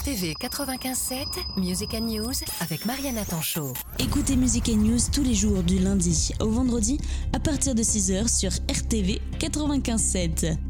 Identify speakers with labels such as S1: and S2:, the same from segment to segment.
S1: RTV 95.7, Music News avec Mariana Tanchot.
S2: Écoutez Music News tous les jours du lundi au vendredi à partir de 6h sur RTV 95.7.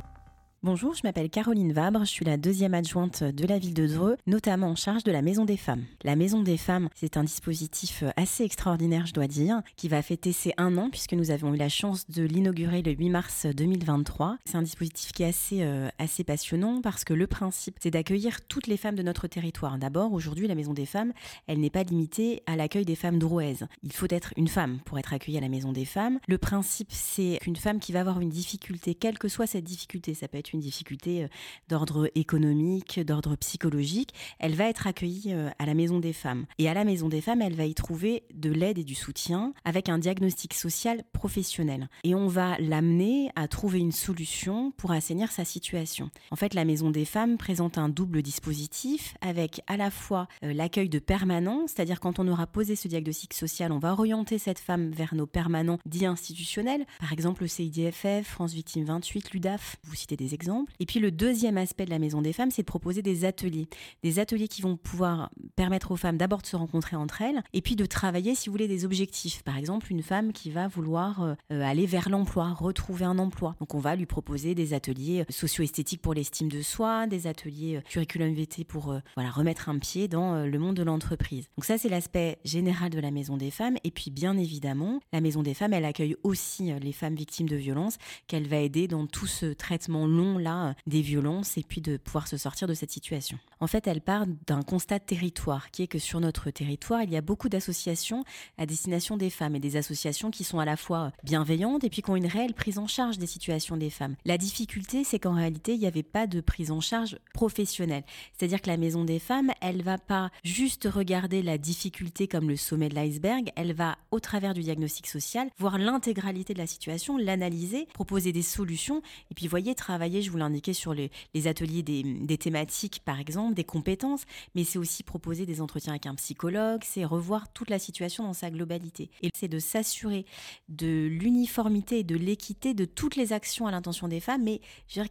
S3: Bonjour, je m'appelle Caroline Vabre, je suis la deuxième adjointe de la ville de Dreux, notamment en charge de la Maison des Femmes. La Maison des Femmes, c'est un dispositif assez extraordinaire, je dois dire, qui va fêter ses un an puisque nous avons eu la chance de l'inaugurer le 8 mars 2023. C'est un dispositif qui est assez, euh, assez passionnant parce que le principe, c'est d'accueillir toutes les femmes de notre territoire. D'abord, aujourd'hui, la Maison des Femmes, elle n'est pas limitée à l'accueil des femmes drouaises. Il faut être une femme pour être accueillie à la Maison des Femmes. Le principe, c'est qu'une femme qui va avoir une difficulté, quelle que soit cette difficulté, ça peut être une difficulté euh, d'ordre économique, d'ordre psychologique, elle va être accueillie euh, à la Maison des Femmes. Et à la Maison des Femmes, elle va y trouver de l'aide et du soutien avec un diagnostic social professionnel. Et on va l'amener à trouver une solution pour assainir sa situation. En fait, la Maison des Femmes présente un double dispositif avec à la fois euh, l'accueil de permanents, c'est-à-dire quand on aura posé ce diagnostic social, on va orienter cette femme vers nos permanents dits institutionnels, par exemple le CIDFF, France Victime 28, l'UDAF, vous citez des exemples et puis le deuxième aspect de la Maison des Femmes, c'est de proposer des ateliers. Des ateliers qui vont pouvoir permettre aux femmes d'abord de se rencontrer entre elles et puis de travailler, si vous voulez, des objectifs. Par exemple, une femme qui va vouloir euh, aller vers l'emploi, retrouver un emploi. Donc on va lui proposer des ateliers euh, socio-esthétiques pour l'estime de soi, des ateliers euh, curriculum VT pour voilà, remettre un pied dans le monde de l'entreprise. Donc ça, c'est l'aspect général de la Maison des Femmes. Et puis bien évidemment, la Maison des Femmes, elle accueille aussi les femmes victimes de violences qu'elle va aider dans tout ce traitement long là des violences et puis de pouvoir se sortir de cette situation. En fait, elle part d'un constat de territoire qui est que sur notre territoire, il y a beaucoup d'associations à destination des femmes et des associations qui sont à la fois bienveillantes et puis qui ont une réelle prise en charge des situations des femmes. La difficulté, c'est qu'en réalité, il n'y avait pas de prise en charge professionnelle. C'est-à-dire que la maison des femmes, elle va pas juste regarder la difficulté comme le sommet de l'iceberg, elle va au travers du diagnostic social voir l'intégralité de la situation, l'analyser, proposer des solutions et puis voyez travailler je vous l'ai indiqué sur les, ateliers des, thématiques, par exemple, des compétences, mais c'est aussi proposer des entretiens avec un psychologue, c'est revoir toute la situation dans sa globalité. Et c'est de s'assurer de l'uniformité et de l'équité de toutes les actions à l'intention des femmes, mais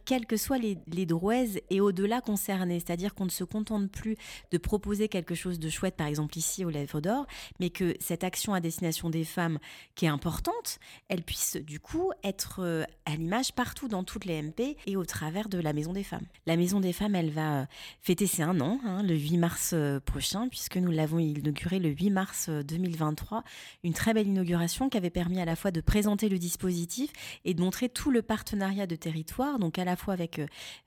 S3: quelles que soient les, les drouaises et au-delà concernées. C'est-à-dire qu'on ne se contente plus de proposer quelque chose de chouette, par exemple ici aux Lèvres d'Or, mais que cette action à destination des femmes, qui est importante, elle puisse du coup être euh, à l'image partout dans toutes les MP et au travers de la Maison des Femmes. La Maison des Femmes, elle va euh, fêter ses un an, hein, le 8 mars euh, prochain, puisque nous l'avons inauguré le 8 mars 2023. Euh, Une très belle inauguration qui avait permis à la fois de présenter le dispositif et de montrer tout le partenariat de territoire, donc à la fois avec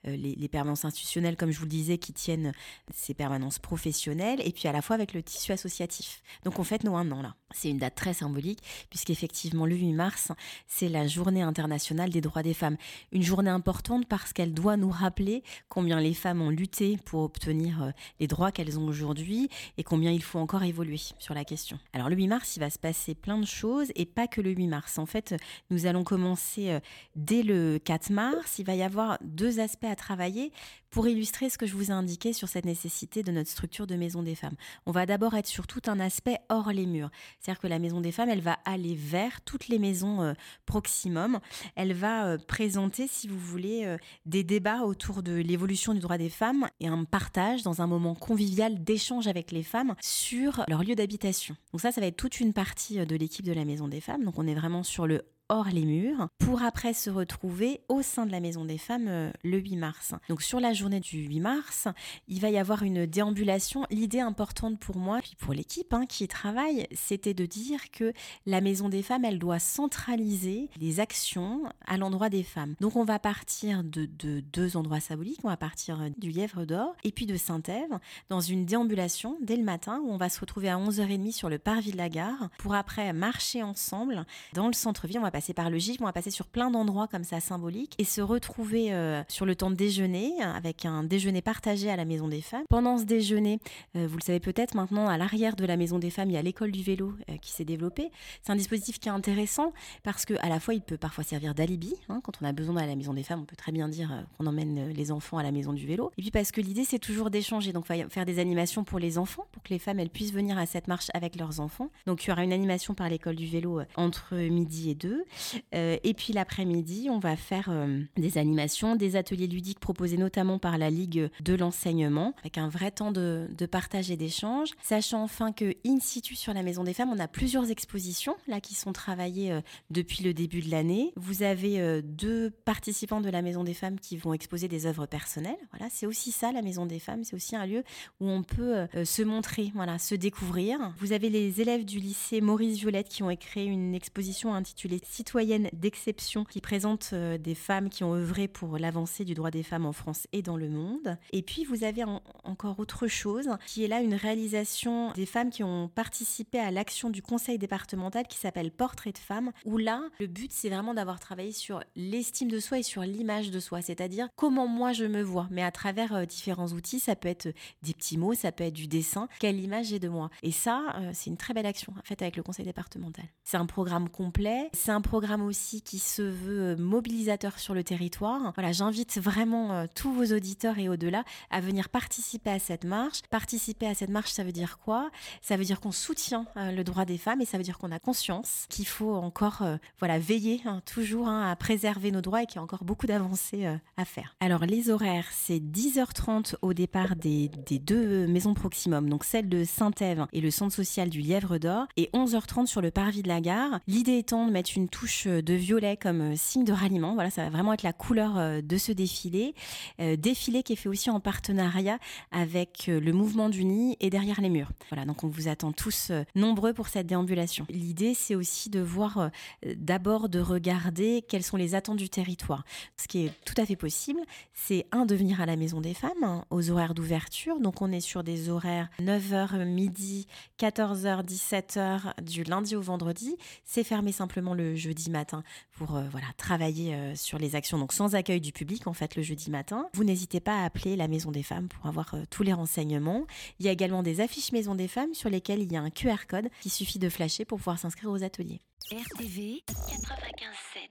S3: les, permanences institutionnelles, comme je vous le disais, qui tiennent ces permanences professionnelles, et puis à la fois avec le tissu associatif. Donc on fête nos un an là. C'est une date très symbolique, puisqu'effectivement le 8 mars, c'est la journée internationale des droits des femmes. Une journée importante parce qu'elle doit nous rappeler combien les femmes ont lutté pour obtenir euh, les droits qu'elles ont aujourd'hui et combien il faut encore évoluer sur la question. Alors le 8 mars, il va se passer plein de choses et pas que le 8 mars. En fait, nous allons commencer euh, dès le 4 mars. Il va y avoir deux aspects à travailler pour illustrer ce que je vous ai indiqué sur cette nécessité de notre structure de maison des femmes. On va d'abord être sur tout un aspect hors les murs. C'est-à-dire que la maison des femmes, elle va aller vers toutes les maisons euh, proximum. Elle va présenter, si vous voulez, des débats autour de l'évolution du droit des femmes et un partage dans un moment convivial d'échange avec les femmes sur leur lieu d'habitation. Donc ça, ça va être toute une partie euh, de l'équipe de la Maison des Femmes. Donc on est vraiment sur le hors les murs pour après se retrouver au sein de la Maison des Femmes euh, le 8 mars. Donc sur la journée du 8 mars, il va y avoir une déambulation. L'idée importante pour moi, puis pour l'équipe hein, qui travaille, c'était de dire que la Maison des Femmes, elle doit centraliser les actions à l'endroit des femmes. Donc on va partir de, deux endroits symboliques, on va partir euh, du Lièvre d'Or et puis de Saint-Ève dans une déambulation dès le matin où on va se retrouver à 11h30 sur le parvis de la gare pour après marcher ensemble dans le centre-ville. Passer par le GIF, on va passer sur plein d'endroits comme ça symboliques et se retrouver euh, sur le temps de déjeuner avec un déjeuner partagé à la Maison des Femmes. Pendant ce déjeuner, euh, vous le savez peut-être maintenant, à l'arrière de la Maison des Femmes, il y a l'école du vélo euh, qui s'est développée. C'est un dispositif qui est intéressant parce que à la fois il peut parfois servir d'alibi. Hein, quand on a besoin d'aller à la Maison des Femmes, on peut très bien dire qu'on emmène les enfants à la Maison du vélo. Et puis parce que l'idée c'est toujours d'échanger. Donc faire des animations pour les enfants, pour que les femmes elles puissent venir à cette marche avec leurs enfants. Donc il y aura une animation par l'école du vélo entre midi et deux. 2. et puis l'après-midi, on va faire des animations, des ateliers ludiques proposés notamment par la Ligue de l'enseignement, avec un vrai temps de, partage et d'échange. Sachant enfin que, in situ sur la Maison des Femmes, on a plusieurs expositions là qui sont travaillées depuis le début de l'année. Vous avez deux participants de la Maison des Femmes qui vont exposer des œuvres personnelles. Voilà, c'est aussi ça, la Maison des Femmes. C'est aussi un lieu où on peut se montrer, voilà, se découvrir. Vous avez les élèves du lycée Maurice Violette qui ont créé une exposition intitulée Citoyennes d'exception qui présente euh, des femmes qui ont œuvré pour l'avancée du droit des femmes en France et dans le monde. Et puis vous avez encore autre chose qui est là une réalisation des femmes qui ont participé à l'action du conseil départemental qui s'appelle Portrait de femmes où là le but c'est vraiment d'avoir travaillé sur l'estime de soi et sur l'image de soi, c'est-à-dire comment moi je me vois, mais à travers euh, différents outils, ça peut être des petits mots, ça peut être du dessin, quelle image j'ai de moi? Et ça, euh, c'est une très belle action faite avec le conseil départemental. C'est un programme complet, c'est un programme aussi qui se veut euh, mobilisateur sur le territoire. Voilà, j'invite vraiment euh, tous vos auditeurs et au-delà à venir participer à cette marche. Participer à cette marche, ça veut dire quoi? Ça veut dire qu'on soutient le droit des femmes et ça veut dire qu'on a conscience qu'il faut encore voilà, veiller hein, toujours hein, à préserver nos droits et qu'il y a encore beaucoup d'avancées à faire. Alors les horaires, c'est 10h30 au départ des, des deux maisons Proximum, donc celle de Saint-Ève et le centre social du Lièvre d'Or, et 11h30 sur le parvis de la gare. L'idée étant de mettre une touche de violet comme euh, signe de ralliement. Voilà, ça va vraiment être la couleur euh, de ce défilé. Euh, défilé qui est fait aussi en partenariat avec le mouvement du nid et derrière les murs. Voilà, donc on vous attend tous nombreux pour cette déambulation. L'idée, c'est aussi de voir, d'abord de regarder quelles sont les attentes du territoire. Ce qui est tout à fait possible, c'est un, de venir à la Maison des Femmes, hein, aux horaires d'ouverture. Donc on est sur des horaires 9h, midi, 14h, 17h du lundi au vendredi. C'est fermé simplement le jeudi matin pour euh, voilà, travailler euh, sur les actions, donc sans accueil du public en fait le jeudi matin. Vous n'hésitez pas à appeler la Maison des Femmes pour avoir euh, tous les renseignements. Il y a également des affiches Maison des Femmes sur lesquelles il y a un QR code qui suffit de flasher pour pouvoir s'inscrire aux ateliers.
S1: RTV 95.7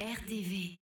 S1: RTV